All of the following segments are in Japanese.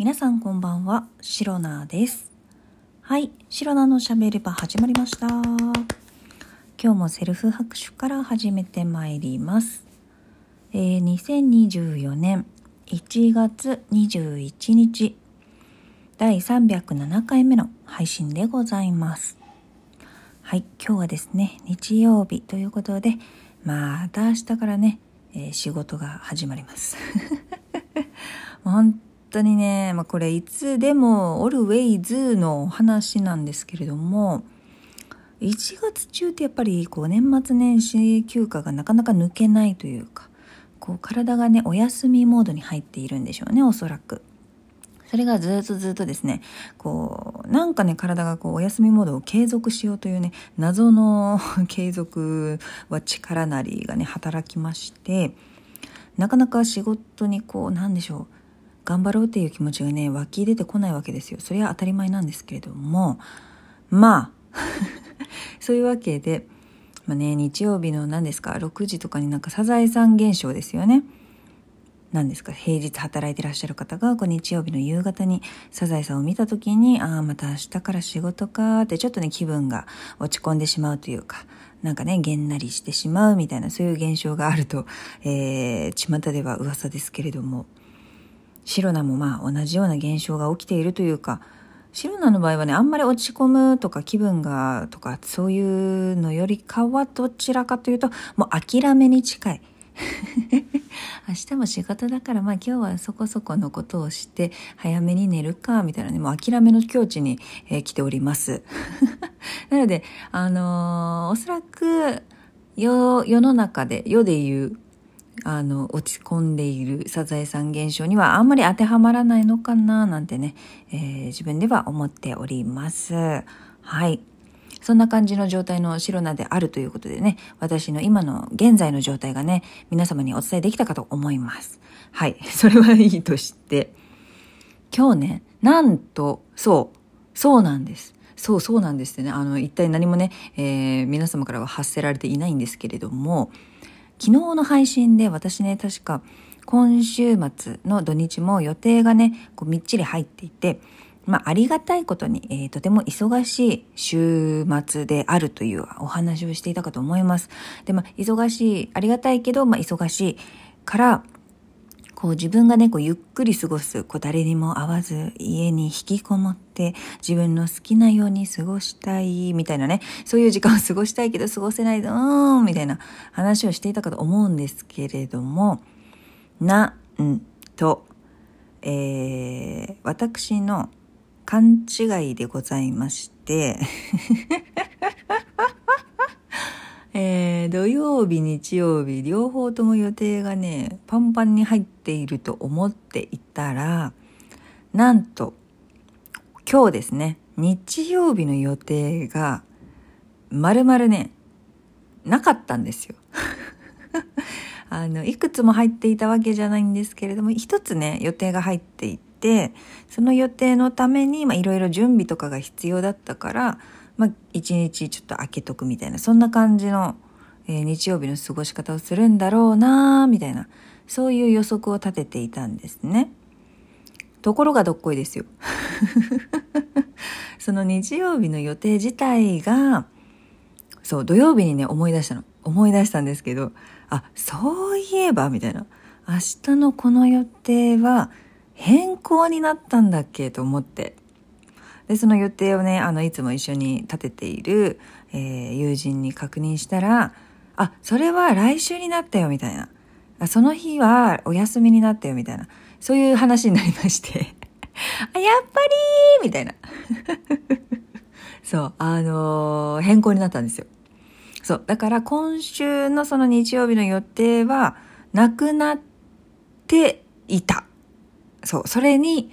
皆さんこんばんは、シロナです。はい、シロナのしゃべれば始まりました。今日もセルフ拍手から始めてまいります。えー、2024年1月21日、第307回目の配信でございます。はい、今日はですね、日曜日ということで、また明日からね、えー仕事が始まります。本当にね、まあ、これいつでも always の話なんですけれども、1月中ってやっぱりこう年末年始休暇がなかなか抜けないというか、こう体がね、お休みモードに入っているんでしょうね、おそらく。それがずっとずっとですね、こう、なんかね、体がこう、お休みモードを継続しようというね、謎の継続は力なりがね、働きまして、なかなか仕事にこう、なんでしょう、頑張ろうっていう気持ちがね、湧き出てこないわけですよ。それは当たり前なんですけれども、まあ、そういうわけで、まあね、日曜日の何ですか、6時とかになんかサザエさん現象ですよね。何ですか平日働いてらっしゃる方がこう日曜日の夕方にサザエさんを見た時にああまた明日から仕事かってちょっとね気分が落ち込んでしまうというかなんかねげんなりしてしまうみたいなそういう現象があると、えー、巷では噂ですけれどもシロナもまあ同じような現象が起きているというかシロナの場合はねあんまり落ち込むとか気分がとかそういうのよりかはどちらかというともう諦めに近い。明日も仕事だからまあ今日はそこそこのことをして早めに寝るかみたいなねもう諦めの境地に、えー来ております なのであのーおそらく世世の中で世で言うあの落ち込んでいるサザエさん現象にはあんまり当てはまらないのかななんてね、えー自分では思っておりますはいそんな感じの状態のシロナであるということでね、私の今の現在の状態がね、皆様にお伝えできたかと思います。はい。それはいいとして、今日ね、なんと、そう、そうなんです。そうそうなんですってね、あの、一体何もね、えー皆様からは発せられていないんですけれども、昨日の配信で私ね、確か今週末の土日も予定がね、こうみっちり入っていて、まあ、ありがたいことに、えーとても忙しい週末であるというお話をしていたかと思います。で、まあ、忙しい、ありがたいけど、まあ、忙しいから、こう自分がね、こうゆっくり過ごす、こう誰にも会わず家に引きこもって自分の好きなように過ごしたいみたいなね、そういう時間を過ごしたいけど過ごせないぞーみたいな話をしていたかと思うんですけれども、なんと、えー、私の勘違いでございまして、えー土曜日、日曜日、両方とも予定がね、パンパンに入っていると思っていたら、なんと、今日ですね、日曜日の予定が、まるまるね、なかったんですよ。あの、いくつも入っていたわけじゃないんですけれども、一つね、予定が入っていて、その予定のために、まあ、いろいろ準備とかが必要だったから、まあ、一日ちょっと空けとくみたいな、そんな感じの、えー日曜日の過ごし方をするんだろうなみたいな、そういう予測を立てていたんですね。ところがどっこいですよ。その日曜日の予定自体が、そう、土曜日にね、思い出したの。思い出したんですけど、あ、そういえば、みたいな。明日のこの予定は変更になったんだっけと思って。で、その予定をね、あの、いつも一緒に立てている、えー友人に確認したら、あ、それは来週になったよ、みたいな。その日はお休みになったよ、みたいな。そういう話になりまして。あ、やっぱりみたいな。そう、あのー変更になったんですよ。そう。だから今週のその日曜日の予定はなくなっていた。そう。それに、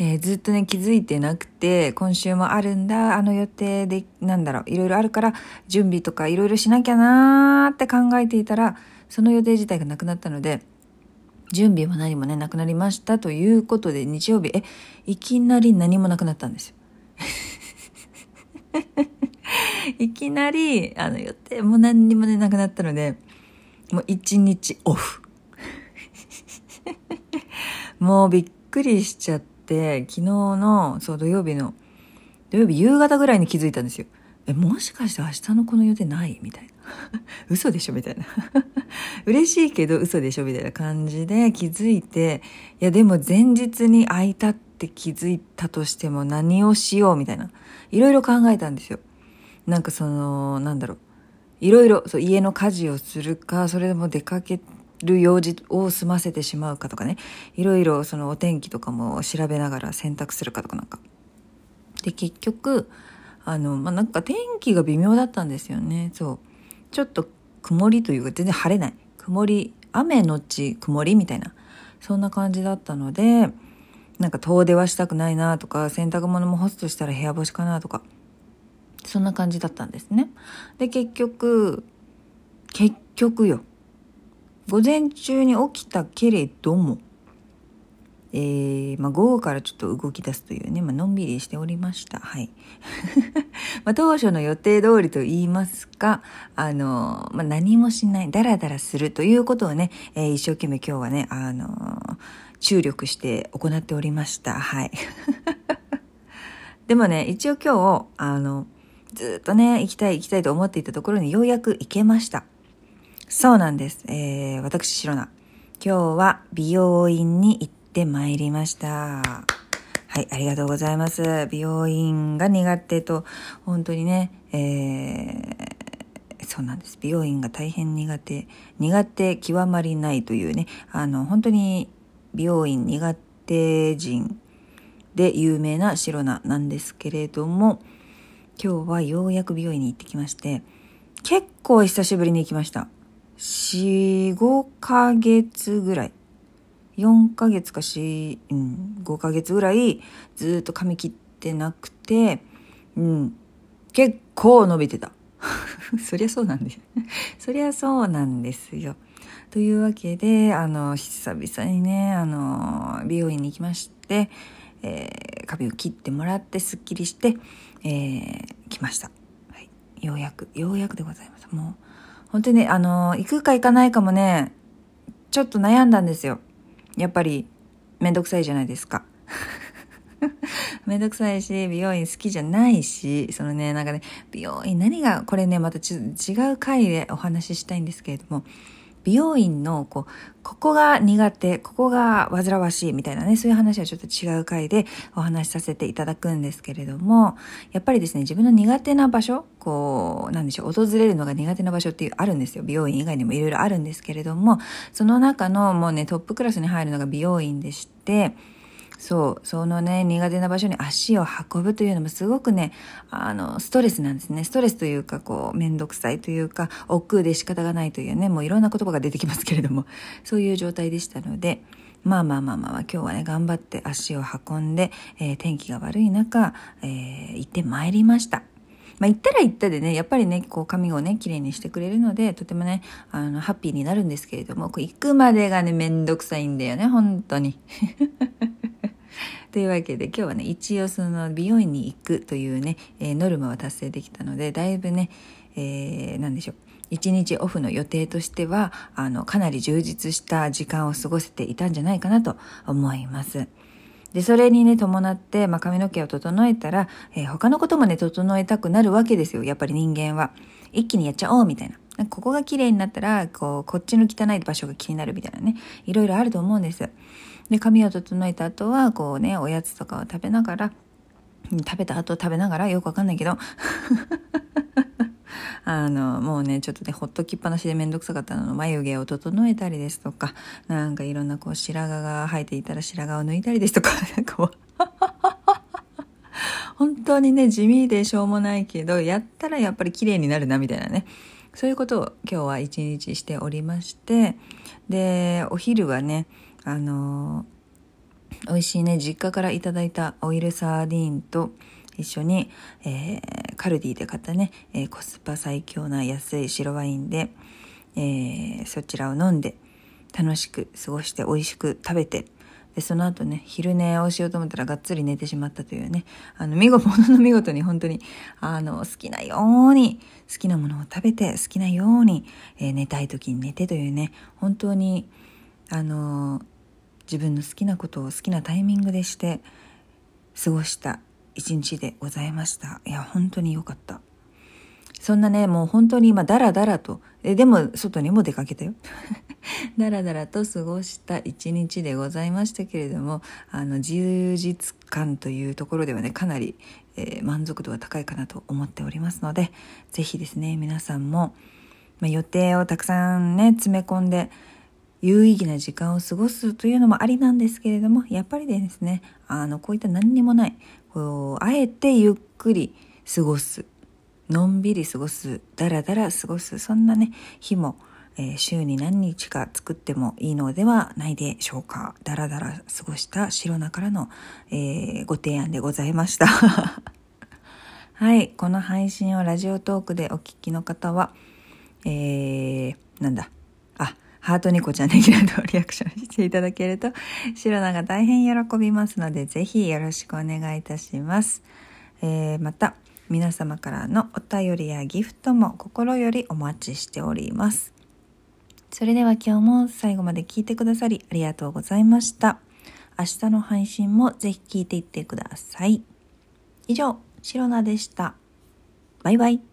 えーずっとね、気づいてなくて、今週もあるんだ、あの予定で、なんだろう、いろいろあるから、準備とかいろいろしなきゃなーって考えていたら、その予定自体がなくなったので、準備も何もね、なくなりましたということで、日曜日、え、いきなり何もなくなったんですよ。いきなり、あの予定も何にもね、なくなったので、もう一日オフ。もうびっくりしちゃっって昨日のそう土曜日の土曜日夕方ぐらいに気づいたんですよ。えもしかして明日のこの予定ない？みたいな。嘘でしょ？みたいな。嬉しいけど嘘でしょ？みたいな感じで気づいていやでも前日に空いたって気づいたとしても何をしよう？みたいな。いろいろ考えたんですよ。なんかそのなんだろう。いろいろそう家の家事をするかそれでも出かける用事を済ませてしまうかとかね。いろいろそのお天気とかも調べながら選択するかとかなんか。で結局あのまあなんか天気が微妙だったんですよね。そう。ちょっと曇りというか全然晴れない。曇り雨のち曇りみたいな。そんな感じだったのでなんか遠出はしたくないなとか洗濯物も干すとしたら部屋干しかなとか。そんな感じだったんですね。で結局結局よ。午前中に起きたけれども、えー、まあ、午後からちょっと動き出すというね、まあのんびりしておりました。はい。まあ、当初の予定通りと言いますか、あの、まあ、何もしない、ダラダラするということをね、えー、一生懸命今日はね、あの、注力して行っておりました。はい。でもね、一応今日、あの、ずっとね、行きたい行きたいと思っていたところにようやく行けました。そうなんです。えー、私、シロナ。今日は美容院に行ってまいりました。はい、ありがとうございます。美容院が苦手と、本当にね、えー、そうなんです。美容院が大変苦手、苦手極まりないというね、あの、本当に美容院苦手人で有名なシロナなんですけれども、今日はようやく美容院に行ってきまして、結構久しぶりに行きました。4、5ヶ月ぐらい。4ヶ月か4、うん、5ヶ月ぐらいずっと髪切ってなくて、うん、結構伸びてた。そりゃそうなんです。そりゃそうなんですよ。というわけで、あの、久々にね、あの、美容院に行きまして、えー、髪を切ってもらってすっきりして、えー、来ました。はい。ようやく、ようやくでございます。もう、本当にね、あの、行くか行かないかもね、ちょっと悩んだんですよ。やっぱり、めんどくさいじゃないですか。めんどくさいし、美容院好きじゃないし、そのね、なんかね、美容院何が、これね、また違う回でお話ししたいんですけれども、美容院のこうここが苦手ここが煩わしいみたいなねそういう話はちょっと違う回でお話しさせていただくんですけれどもやっぱりですね自分の苦手な場所こうなんでしょう訪れるのが苦手な場所っていうあるんですよ。美容院以外にもいろいろあるんですけれどもその中のもうねトップクラスに入るのが美容院でしてそう、そのね、苦手な場所に足を運ぶというのもすごくね、あの、ストレスなんですね。ストレスというか、こう、めんどくさいというか、億劫で仕方がないというね、もういろんな言葉が出てきますけれども、そういう状態でしたので、まあまあまあまあ、今日はね、頑張って足を運んで、えー、天気が悪い中、えー、行ってまいりました。まあ、行ったら行ったでね、やっぱりね、こう髪をね、綺麗にしてくれるので、とてもね、あの、ハッピーになるんですけれども、こう行くまでがね、めんどくさいんだよね、本当に。というわけで今日はね一応その美容院に行くというね、えー、ノルマは達成できたのでだいぶね、えー、何でしょう一日オフの予定としてはあのかなり充実した時間を過ごせていたんじゃないかなと思います。で、それにね、伴って、まあ、髪の毛を整えたら、えー、他のこともね、整えたくなるわけですよ。やっぱり人間は。一気にやっちゃおうみたいな。ここが綺麗になったら、こう、こっちの汚い場所が気になるみたいなね。いろいろあると思うんです。で、髪を整えた後は、こうね、おやつとかを食べながら、食べた後食べながら、よくわかんないけど、あの、もうね、ちょっとね、ほっときっぱなしでめんどくさかったの眉毛を整えたりですとか、なんかいろんなこう白髪が生えていたら白髪を抜いたりですとか、なんかもう 本当にね、地味でしょうもないけど、やったらやっぱり綺麗になるな、みたいなね。そういうことを今日は一日しておりまして、で、お昼はね、あの美味しいね実家からいただいたオイルサーディーンと一緒に、えー、カルディで買ったね、えー、コスパ最強な安い白ワインで、えー、そちらを飲んで楽しく過ごして美味しく食べてでその後ね昼寝をしようと思ったらがっつり寝てしまったというねあの見事 ものの見事に本当にあの好きなように好きなものを食べて好きなように、えー、寝たい時に寝てというね本当にあの自分の好きなことを好きなタイミングでして過ごした一日でございました。いや本当に良かった。そんなねもう本当に今ダラダラとえでも外にも出かけたよ。ダラダラと過ごした一日でございましたけれどもあの充実感というところではねかなり、えー、満足度は高いかなと思っておりますので是非ですね皆さんも、まあ、予定をたくさんね詰め込んで有意義な時間を過ごすというのもありなんですけれどもやっぱりですねあのこういった何にもないこうあえてゆっくり過ごすのんびり過ごすだらだら過ごすそんなね日も、えー、週に何日か作ってもいいのではないでしょうか。だらだら過ごした白菜からの、えー、ご提案でございました。はいこの配信をラジオトークでお聞きの方はえー、なんだハートニコちゃんネギなどリアクションしていただけると、白菜が大変喜びますので、ぜひよろしくお願いいたします。えー、また、皆様からのお便りやギフトも心よりお待ちしております。それでは今日も最後まで聞いてくださりありがとうございました。明日の配信もぜひ聞いていってください。以上、シロナでした。バイバイ。